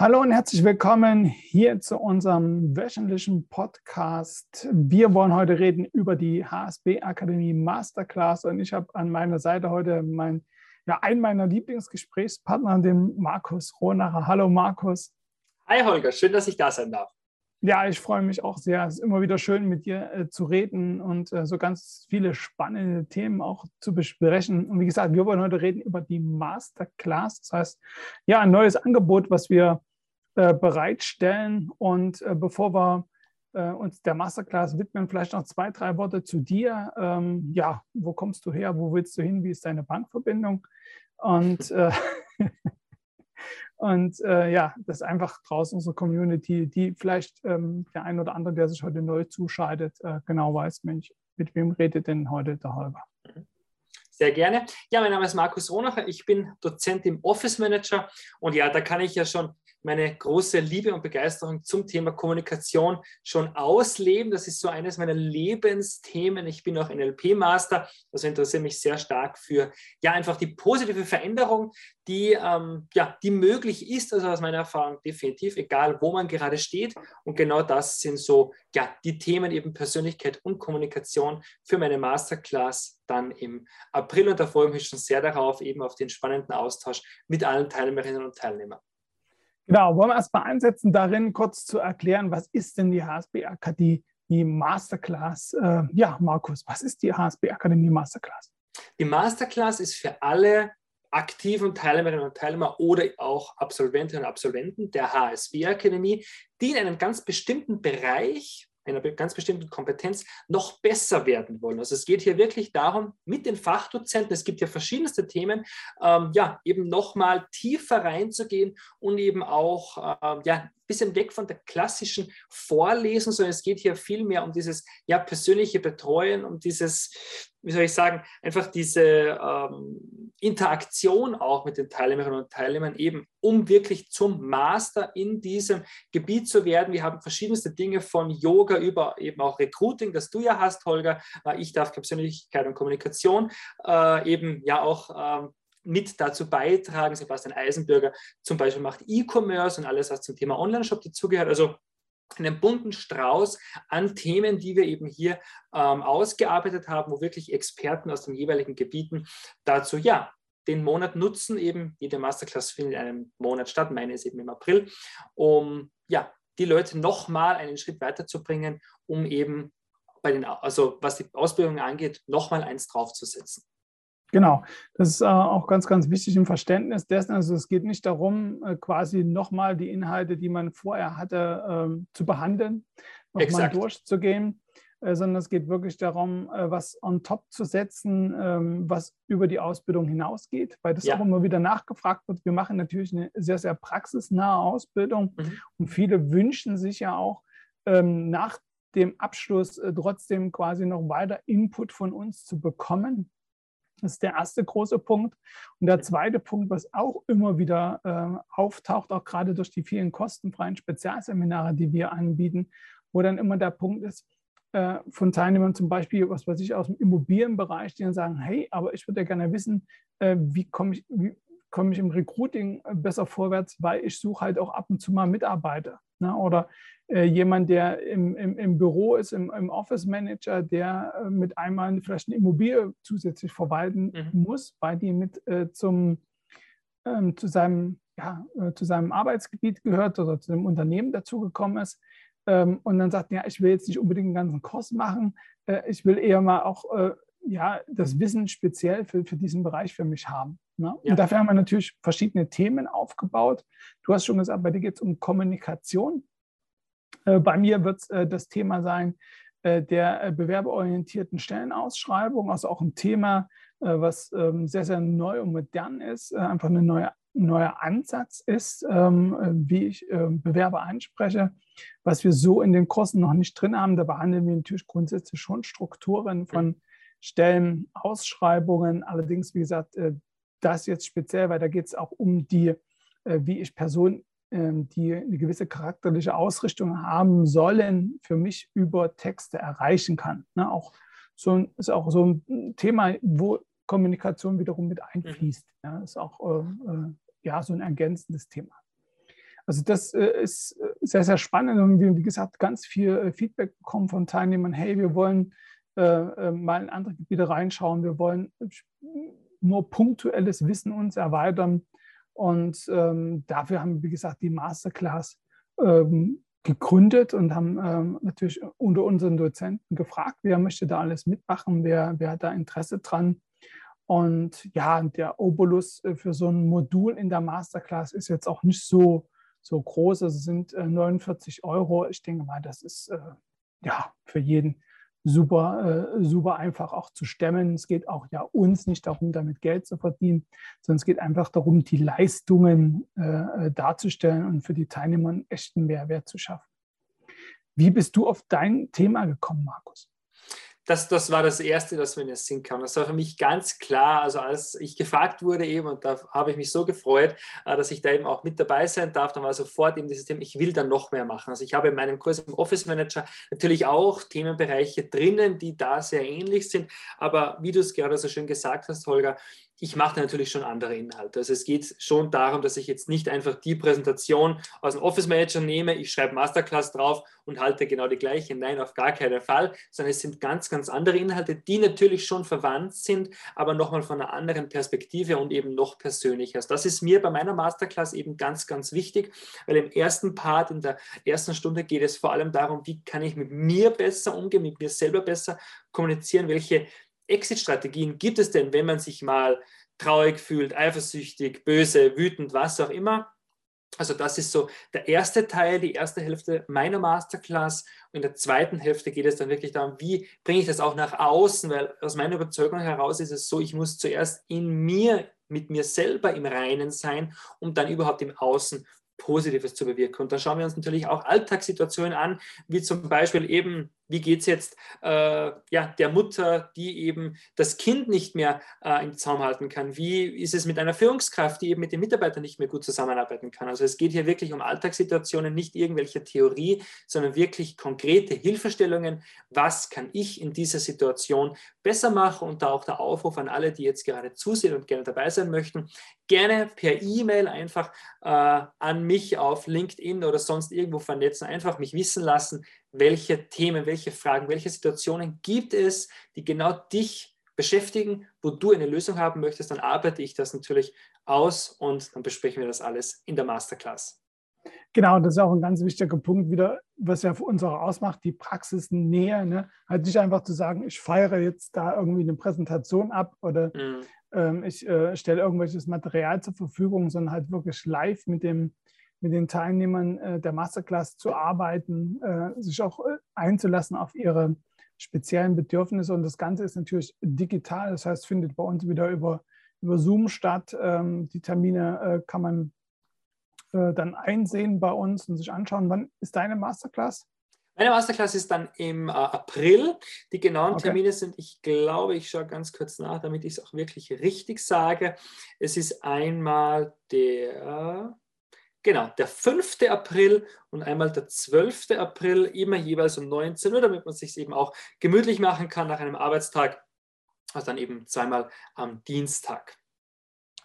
Hallo und herzlich willkommen hier zu unserem wöchentlichen Podcast. Wir wollen heute reden über die HSB Akademie Masterclass und ich habe an meiner Seite heute mein, ja, einen meiner Lieblingsgesprächspartner, den Markus Rohnacher. Hallo Markus. Hi Holger, schön, dass ich da sein darf. Ja, ich freue mich auch sehr. Es ist immer wieder schön, mit dir äh, zu reden und äh, so ganz viele spannende Themen auch zu besprechen. Und wie gesagt, wir wollen heute reden über die Masterclass. Das heißt, ja, ein neues Angebot, was wir äh, bereitstellen. Und äh, bevor wir äh, uns der Masterclass widmen, vielleicht noch zwei, drei Worte zu dir. Ähm, ja, wo kommst du her? Wo willst du hin? Wie ist deine Bankverbindung? Und, äh, und äh, ja, das ist einfach draußen unsere Community, die vielleicht ähm, der ein oder andere, der sich heute neu zuschaltet, genau weiß, Mensch, mit wem redet denn heute der Holger? Sehr gerne. Ja, mein Name ist Markus Ronacher. Ich bin Dozent im Office Manager und ja, da kann ich ja schon meine große Liebe und Begeisterung zum Thema Kommunikation schon ausleben. Das ist so eines meiner Lebensthemen. Ich bin auch NLP-Master, also interessiere mich sehr stark für ja einfach die positive Veränderung, die, ähm, ja, die möglich ist, also aus meiner Erfahrung definitiv, egal wo man gerade steht. Und genau das sind so ja, die Themen eben Persönlichkeit und Kommunikation für meine Masterclass dann im April. Und da freue ich mich schon sehr darauf, eben auf den spannenden Austausch mit allen Teilnehmerinnen und Teilnehmern. Genau, wollen wir erstmal einsetzen, darin kurz zu erklären, was ist denn die HSB Akademie Masterclass? Äh, ja, Markus, was ist die HSB Akademie Masterclass? Die Masterclass ist für alle aktiven Teilnehmerinnen und Teilnehmer oder auch Absolventinnen und Absolventen der HSB Akademie, die in einem ganz bestimmten Bereich einer ganz bestimmten Kompetenz noch besser werden wollen. Also es geht hier wirklich darum, mit den Fachdozenten, es gibt ja verschiedenste Themen, ähm, ja, eben nochmal tiefer reinzugehen und eben auch ähm, ja, bisschen weg von der klassischen Vorlesen, sondern es geht hier viel mehr um dieses ja, persönliche Betreuen, um dieses, wie soll ich sagen, einfach diese ähm, Interaktion auch mit den Teilnehmerinnen und Teilnehmern, eben um wirklich zum Master in diesem Gebiet zu werden. Wir haben verschiedenste Dinge von Yoga über eben auch Recruiting, das du ja hast, Holger. Äh, ich darf Persönlichkeit und Kommunikation äh, eben ja auch ähm, mit dazu beitragen. Sebastian Eisenbürger zum Beispiel macht E-Commerce und alles, was zum Thema Online-Shop dazugehört. Also einen bunten Strauß an Themen, die wir eben hier ähm, ausgearbeitet haben, wo wirklich Experten aus den jeweiligen Gebieten dazu, ja, den Monat nutzen, eben jede Masterclass findet in einem Monat statt, meine ist eben im April, um ja, die Leute nochmal einen Schritt weiterzubringen, um eben bei den, also was die Ausbildung angeht, nochmal eins draufzusetzen. Genau, das ist äh, auch ganz, ganz wichtig im Verständnis dessen. Also es geht nicht darum, äh, quasi nochmal die Inhalte, die man vorher hatte, ähm, zu behandeln, nochmal durchzugehen, äh, sondern es geht wirklich darum, was on top zu setzen, ähm, was über die Ausbildung hinausgeht, weil das ja. auch immer wieder nachgefragt wird. Wir machen natürlich eine sehr, sehr praxisnahe Ausbildung mhm. und viele wünschen sich ja auch ähm, nach dem Abschluss trotzdem quasi noch weiter Input von uns zu bekommen das ist der erste große Punkt. Und der zweite Punkt, was auch immer wieder äh, auftaucht, auch gerade durch die vielen kostenfreien Spezialseminare, die wir anbieten, wo dann immer der Punkt ist, äh, von Teilnehmern zum Beispiel, was weiß ich, aus dem Immobilienbereich, die dann sagen, hey, aber ich würde ja gerne wissen, äh, wie komme ich, wie komme ich im Recruiting besser vorwärts, weil ich suche halt auch ab und zu mal Mitarbeiter. Ne? Oder äh, jemand, der im, im, im Büro ist, im, im, Office Manager, der äh, mit einmal vielleicht eine Immobilie zusätzlich verwalten mhm. muss, weil die mit äh, zum, ähm, zu, seinem, ja, äh, zu seinem Arbeitsgebiet gehört oder zu dem Unternehmen dazugekommen ist. Ähm, und dann sagt, ja, ich will jetzt nicht unbedingt einen ganzen Kurs machen, äh, ich will eher mal auch äh, ja, das Wissen speziell für, für diesen Bereich für mich haben. Ne? Ja. Und dafür haben wir natürlich verschiedene Themen aufgebaut. Du hast schon gesagt, bei dir geht es um Kommunikation. Äh, bei mir wird es äh, das Thema sein äh, der bewerberorientierten Stellenausschreibung, also auch ein Thema, was ähm, sehr, sehr neu und modern ist, einfach ein neue, neuer Ansatz ist, ähm, wie ich ähm, Bewerber anspreche, was wir so in den Kursen noch nicht drin haben. Da behandeln wir natürlich grundsätzlich schon Strukturen von Stellenausschreibungen. Allerdings, wie gesagt, das jetzt speziell, weil da geht es auch um die, wie ich Personen ähm, die eine gewisse charakterliche Ausrichtung haben sollen, für mich über Texte erreichen kann. Ne? Auch so ist auch so ein Thema, wo Kommunikation wiederum mit einfließt. Mhm. Ja, ist auch äh, äh, ja, so ein ergänzendes Thema. Also das äh, ist äh, sehr, sehr spannend und wir, wie gesagt, ganz viel äh, Feedback bekommen von Teilnehmern, hey, wir wollen äh, mal in andere Gebiete reinschauen, wir wollen nur punktuelles Wissen uns erweitern und ähm, dafür haben wir, wie gesagt, die Masterclass ähm, gegründet und haben ähm, natürlich unter unseren Dozenten gefragt, wer möchte da alles mitmachen, wer, wer hat da Interesse dran. Und ja, der Obolus für so ein Modul in der Masterclass ist jetzt auch nicht so so groß. Also sind äh, 49 Euro. Ich denke mal, das ist äh, ja für jeden super, äh, super einfach auch zu stemmen. Es geht auch ja uns nicht darum, damit Geld zu verdienen, sondern es geht einfach darum, die Leistungen äh, äh, darzustellen und für die Teilnehmer einen echten Mehrwert zu schaffen. Wie bist du auf dein Thema gekommen, Markus? Das, das war das Erste, das mir in den Sinn kam. Das war für mich ganz klar. Also als ich gefragt wurde eben, und da habe ich mich so gefreut, äh, dass ich da eben auch mit dabei sein darf, dann war sofort eben dieses Thema, ich will dann noch mehr machen. Also ich habe in meinem Kurs im Office Manager natürlich auch Themenbereiche drinnen, die da sehr ähnlich sind. Aber wie du es gerade so schön gesagt hast, Holger, ich mache natürlich schon andere Inhalte. Also es geht schon darum, dass ich jetzt nicht einfach die Präsentation aus dem Office Manager nehme, ich schreibe Masterclass drauf und halte genau die gleiche. Nein, auf gar keinen Fall, sondern es sind ganz, ganz andere Inhalte, die natürlich schon verwandt sind, aber nochmal von einer anderen Perspektive und eben noch persönlicher. Also das ist mir bei meiner Masterclass eben ganz, ganz wichtig, weil im ersten Part, in der ersten Stunde geht es vor allem darum, wie kann ich mit mir besser umgehen, mit mir selber besser kommunizieren, welche Exit-Strategien gibt es denn, wenn man sich mal traurig fühlt, eifersüchtig, böse, wütend, was auch immer? Also das ist so der erste Teil, die erste Hälfte meiner Masterclass. Und in der zweiten Hälfte geht es dann wirklich darum, wie bringe ich das auch nach außen, weil aus meiner Überzeugung heraus ist es so, ich muss zuerst in mir, mit mir selber im Reinen sein, um dann überhaupt im Außen Positives zu bewirken. Und da schauen wir uns natürlich auch Alltagssituationen an, wie zum Beispiel eben wie geht es jetzt äh, ja, der Mutter, die eben das Kind nicht mehr äh, im Zaum halten kann? Wie ist es mit einer Führungskraft, die eben mit den Mitarbeitern nicht mehr gut zusammenarbeiten kann? Also es geht hier wirklich um Alltagssituationen, nicht irgendwelche Theorie, sondern wirklich konkrete Hilfestellungen. Was kann ich in dieser Situation besser machen? Und da auch der Aufruf an alle, die jetzt gerade zusehen und gerne dabei sein möchten, gerne per E-Mail einfach äh, an mich auf LinkedIn oder sonst irgendwo vernetzen, einfach mich wissen lassen, welche Themen, welche Fragen, welche Situationen gibt es, die genau dich beschäftigen, wo du eine Lösung haben möchtest, dann arbeite ich das natürlich aus und dann besprechen wir das alles in der Masterclass. Genau, das ist auch ein ganz wichtiger Punkt wieder, was ja für uns auch ausmacht, die Praxisnähe. Ne? Halt nicht einfach zu sagen, ich feiere jetzt da irgendwie eine Präsentation ab oder mhm. ähm, ich äh, stelle irgendwelches Material zur Verfügung, sondern halt wirklich live mit dem mit den Teilnehmern äh, der Masterclass zu arbeiten, äh, sich auch äh, einzulassen auf ihre speziellen Bedürfnisse. Und das Ganze ist natürlich digital, das heißt, findet bei uns wieder über, über Zoom statt. Ähm, die Termine kann man dann einsehen bei uns und sich anschauen. Wann ist deine Masterclass? Meine Masterclass ist dann im äh, April. Die genauen okay. Termine sind, ich glaube, ich schaue ganz kurz nach, damit ich es auch wirklich richtig sage. Es ist einmal der Genau, der 5. April und einmal der 12. April, immer jeweils um 19 Uhr, damit man sich eben auch gemütlich machen kann nach einem Arbeitstag. Also dann eben zweimal am Dienstag.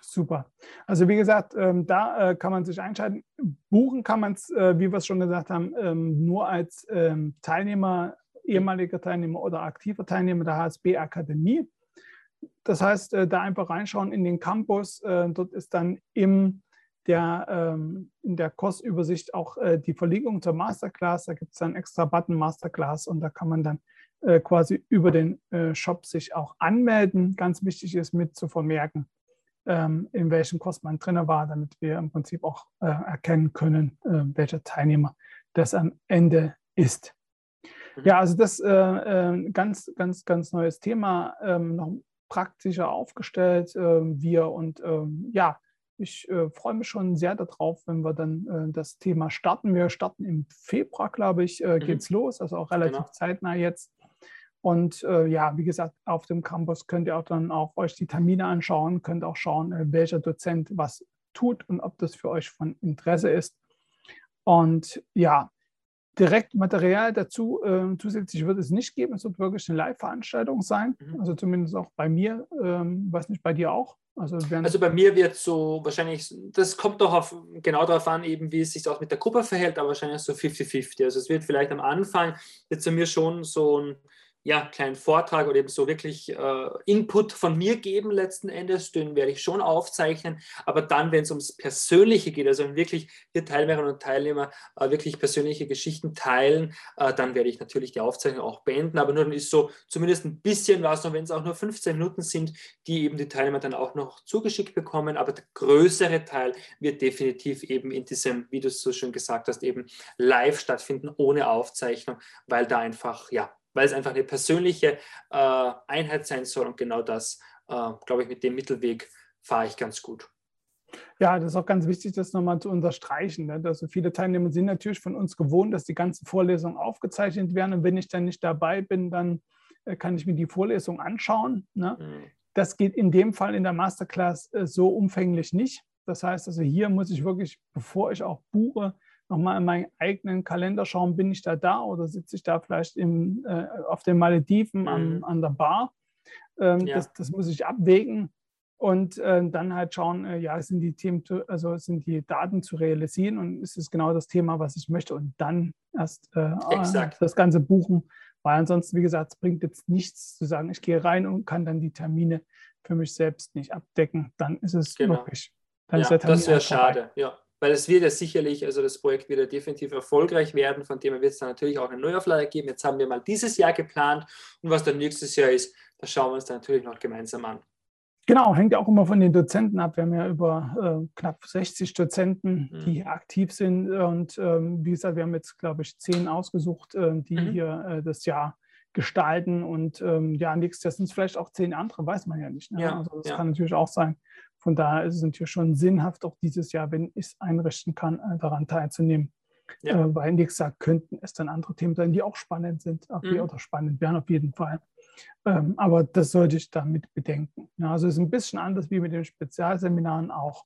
Super. Also wie gesagt, ähm, da äh, kann man sich einschalten. Buchen kann man es, äh, wie wir es schon gesagt haben, ähm, nur als ähm, Teilnehmer, ehemaliger Teilnehmer oder aktiver Teilnehmer der HSB Akademie. Das heißt, äh, da einfach reinschauen in den Campus. Äh, dort ist dann im der ähm, in der Kursübersicht auch äh, die Verlinkung zur Masterclass. Da gibt es dann extra Button Masterclass und da kann man dann äh, quasi über den äh, Shop sich auch anmelden. Ganz wichtig ist mit zu vermerken, ähm, in welchem Kurs man drin war, damit wir im Prinzip auch äh, erkennen können, äh, welcher Teilnehmer das am Ende ist. Mhm. Ja, also das äh, äh, ganz, ganz, ganz neues Thema, ähm, noch praktischer aufgestellt, äh, wir und ähm, ja, ich äh, freue mich schon sehr darauf, wenn wir dann äh, das Thema starten. Wir starten im Februar, glaube ich, äh, geht es mhm. los, also auch relativ genau. zeitnah jetzt. Und äh, ja, wie gesagt, auf dem Campus könnt ihr auch dann auch euch die Termine anschauen, könnt auch schauen, äh, welcher Dozent was tut und ob das für euch von Interesse ist. Und ja, direkt Material dazu äh, zusätzlich wird es nicht geben. Es wird wirklich eine Live-Veranstaltung sein, mhm. also zumindest auch bei mir, ähm, weiß nicht, bei dir auch. Also, also, bei mir wird so wahrscheinlich, das kommt doch auf, genau darauf an, eben wie es sich auch mit der Gruppe verhält, aber wahrscheinlich so 50-50. Also es wird vielleicht am Anfang jetzt bei mir schon so ein ja, kleinen Vortrag oder eben so wirklich äh, Input von mir geben letzten Endes, den werde ich schon aufzeichnen. Aber dann, wenn es ums Persönliche geht, also wenn wirklich hier Teilnehmerinnen und Teilnehmer äh, wirklich persönliche Geschichten teilen, äh, dann werde ich natürlich die Aufzeichnung auch beenden. Aber nur dann ist so zumindest ein bisschen was, und wenn es auch nur 15 Minuten sind, die eben die Teilnehmer dann auch noch zugeschickt bekommen. Aber der größere Teil wird definitiv eben in diesem, wie du es so schön gesagt hast, eben live stattfinden, ohne Aufzeichnung, weil da einfach, ja, weil es einfach eine persönliche äh, Einheit sein soll. Und genau das, äh, glaube ich, mit dem Mittelweg fahre ich ganz gut. Ja, das ist auch ganz wichtig, das nochmal zu unterstreichen. Ne? Also viele Teilnehmer sind natürlich von uns gewohnt, dass die ganzen Vorlesungen aufgezeichnet werden. Und wenn ich dann nicht dabei bin, dann äh, kann ich mir die Vorlesung anschauen. Ne? Mhm. Das geht in dem Fall in der Masterclass äh, so umfänglich nicht. Das heißt also, hier muss ich wirklich, bevor ich auch buche, nochmal in meinen eigenen Kalender schauen, bin ich da da oder sitze ich da vielleicht im, äh, auf den Malediven mhm. an, an der Bar. Ähm, ja. das, das, muss ich abwägen und äh, dann halt schauen, äh, ja, sind die Themen, also sind die Daten zu realisieren und ist es genau das Thema, was ich möchte und dann erst äh, das Ganze buchen, weil ansonsten, wie gesagt, es bringt jetzt nichts zu sagen, ich gehe rein und kann dann die Termine für mich selbst nicht abdecken. Dann ist es genau. wirklich, dann ja, ist der Termin Das wäre schade, ja weil es wird ja sicherlich, also das Projekt wird ja definitiv erfolgreich werden, von dem wird es dann natürlich auch eine Neuauflage geben. Jetzt haben wir mal dieses Jahr geplant und was dann nächstes Jahr ist, das schauen wir uns dann natürlich noch gemeinsam an. Genau, hängt auch immer von den Dozenten ab. Wir haben ja über äh, knapp 60 Dozenten, mhm. die hier aktiv sind. Und ähm, wie gesagt, wir haben jetzt, glaube ich, zehn ausgesucht, äh, die mhm. hier äh, das Jahr gestalten. Und ähm, ja, nächstes Jahr sind es vielleicht auch zehn andere, weiß man ja nicht. Ne? Ja, also das ja. kann natürlich auch sein. Von daher ist es natürlich schon sinnhaft, auch dieses Jahr, wenn ich es einrichten kann, äh, daran teilzunehmen. Ja. Äh, weil, wie gesagt, könnten es dann andere Themen sein, die auch spannend sind, auch mhm. oder spannend wären auf jeden Fall. Ähm, aber das sollte ich damit bedenken. Ja, also es ist ein bisschen anders wie mit den Spezialseminaren auch.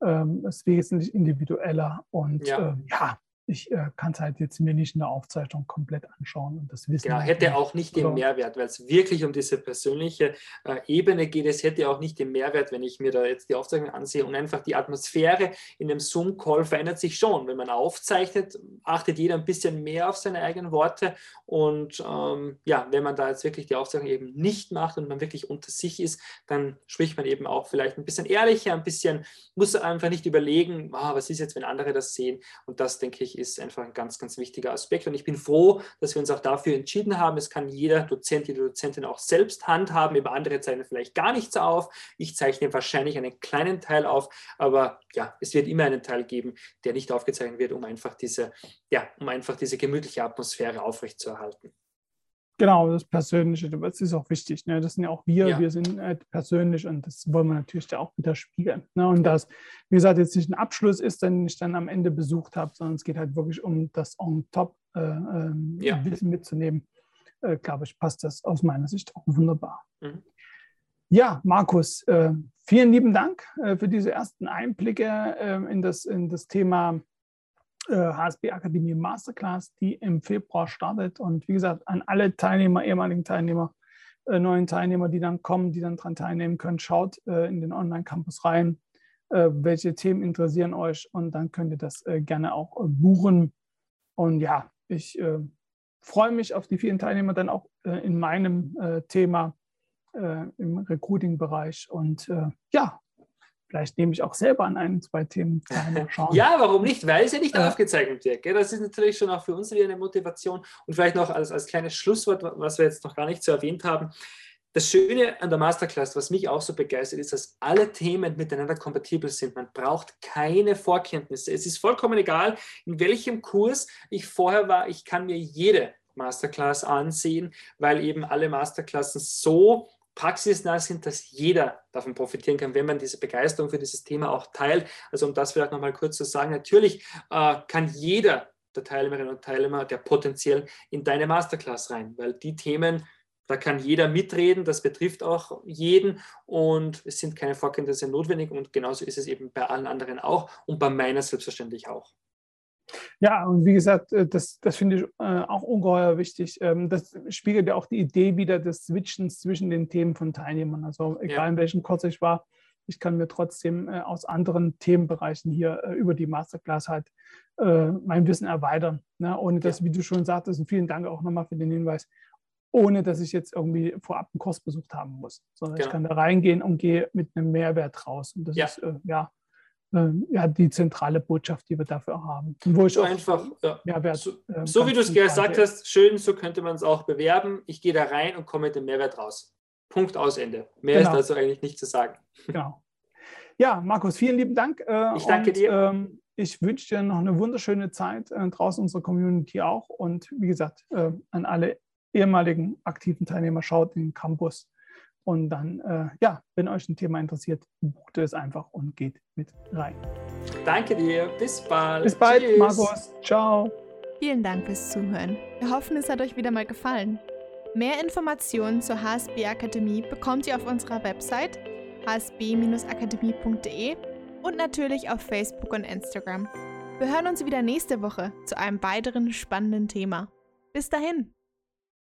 Ähm, es ist wesentlich individueller und ja, äh, ja ich äh, kann es halt jetzt mir nicht in der Aufzeichnung komplett anschauen und das wissen. Genau, hätte auch nicht den Mehrwert, weil es wirklich um diese persönliche äh, Ebene geht. Es hätte auch nicht den Mehrwert, wenn ich mir da jetzt die Aufzeichnung ansehe und einfach die Atmosphäre in dem Zoom-Call verändert sich schon. Wenn man aufzeichnet, achtet jeder ein bisschen mehr auf seine eigenen Worte und ähm, ja, wenn man da jetzt wirklich die Aufzeichnung eben nicht macht und man wirklich unter sich ist, dann spricht man eben auch vielleicht ein bisschen ehrlicher, ein bisschen, muss einfach nicht überlegen, ah, was ist jetzt, wenn andere das sehen und das denke ich ich, ist einfach ein ganz, ganz wichtiger Aspekt. Und ich bin froh, dass wir uns auch dafür entschieden haben. Es kann jeder Dozent, jede Dozentin auch selbst handhaben. Über andere zeichnen vielleicht gar nichts auf. Ich zeichne wahrscheinlich einen kleinen Teil auf, aber ja, es wird immer einen Teil geben, der nicht aufgezeichnet wird, um einfach diese, ja, um einfach diese gemütliche Atmosphäre aufrechtzuerhalten. Genau, das Persönliche, das ist auch wichtig. Ne? Das sind ja auch wir, ja. wir sind äh, persönlich und das wollen wir natürlich da auch wieder spiegeln. Ne? Und das, wie gesagt, jetzt nicht ein Abschluss ist, den ich dann am Ende besucht habe, sondern es geht halt wirklich um das On-Top äh, äh, ja. Wissen mitzunehmen. Äh, glaube ich, passt das aus meiner Sicht auch wunderbar. Mhm. Ja, Markus, äh, vielen lieben Dank äh, für diese ersten Einblicke in, das, in das Thema HSB äh, Akademie Masterclass, die im Februar startet. Und wie gesagt, an alle Teilnehmer, ehemaligen Teilnehmer, äh, neuen Teilnehmer, die dann kommen, die dann daran teilnehmen können, schaut äh, in den Online-Campus rein, äh, welche Themen interessieren euch und dann könnt ihr das äh, gerne auch äh, buchen. Und ja, ich freue mich auf die vielen Teilnehmer dann auch in meinem Thema im Recruiting-Bereich. Und ja, Vielleicht nehme ich auch selber an ein, zwei Themen teil. Schauen. ja, warum nicht? Weil es ja nicht ja. aufgezeichnet wird. Gell? Das ist natürlich schon auch für uns wieder eine Motivation. Und vielleicht noch als, als kleines Schlusswort, was wir jetzt noch gar nicht so erwähnt haben. Das Schöne an der Masterclass, was mich auch so begeistert, ist, dass alle Themen miteinander kompatibel sind. Man braucht keine Vorkenntnisse. Es ist vollkommen egal, in welchem Kurs ich vorher war. Ich kann mir jede Masterclass ansehen, weil eben alle Masterklassen so praxisnah sind, dass jeder davon profitieren kann, wenn man diese Begeisterung für dieses Thema auch teilt. Also um das vielleicht nochmal kurz zu sagen, natürlich äh, kann jeder der Teilnehmerinnen und Teilnehmer, der potenziell in deine Masterclass rein, weil die Themen, da kann jeder mitreden, das betrifft auch jeden und es sind keine Vorkenntnisse notwendig und genauso ist es eben bei allen anderen auch und bei meiner selbstverständlich auch. Ja, und wie gesagt, äh, das, das finde ich äh, auch ungeheuer wichtig. Ähm, das spiegelt ja auch die Idee wieder des Switchens zwischen den Themen von Teilnehmern. Also egal ja. in welchem Kurs ich war, ich kann mir trotzdem äh, aus anderen Themenbereichen hier über die Masterclass halt mein Wissen erweitern. Ne? Ohne dass, wie du schon sagtest, und vielen Dank auch nochmal für den Hinweis, ohne dass ich jetzt irgendwie vorab einen Kurs besucht haben muss, sondern genau. ich kann da reingehen und gehe mit einem Mehrwert raus. Und das ja. ist ja, ja die zentrale Botschaft, die wir dafür haben. Und wo ich so einfach, ja. Mehrwert, so, äh, so wie du es gesagt hast, schön, so könnte man es auch bewerben. Ich gehe da rein und komme mit dem Mehrwert raus. Punkt aus Ende. Mehr genau. ist dazu eigentlich nicht zu sagen. Genau. Ja, Markus, vielen lieben Dank. Äh, ich danke und, dir. Ähm, ich wünsche dir noch eine wunderschöne Zeit äh, draußen unserer Community auch. Und wie gesagt, äh, an alle ehemaligen aktiven Teilnehmer, schaut in den Campus. Und dann, äh, ja, wenn euch ein Thema interessiert, bucht es einfach und geht mit rein. Danke dir. Bis bald. Bis bald, Tschüss. Markus. Ciao. Vielen Dank fürs Zuhören. Wir hoffen, es hat euch wieder mal gefallen. Mehr Informationen zur HSB Akademie bekommt ihr auf unserer Website hsb-akademie.de und natürlich auf Facebook und Instagram. Wir hören uns wieder nächste Woche zu einem weiteren spannenden Thema. Bis dahin!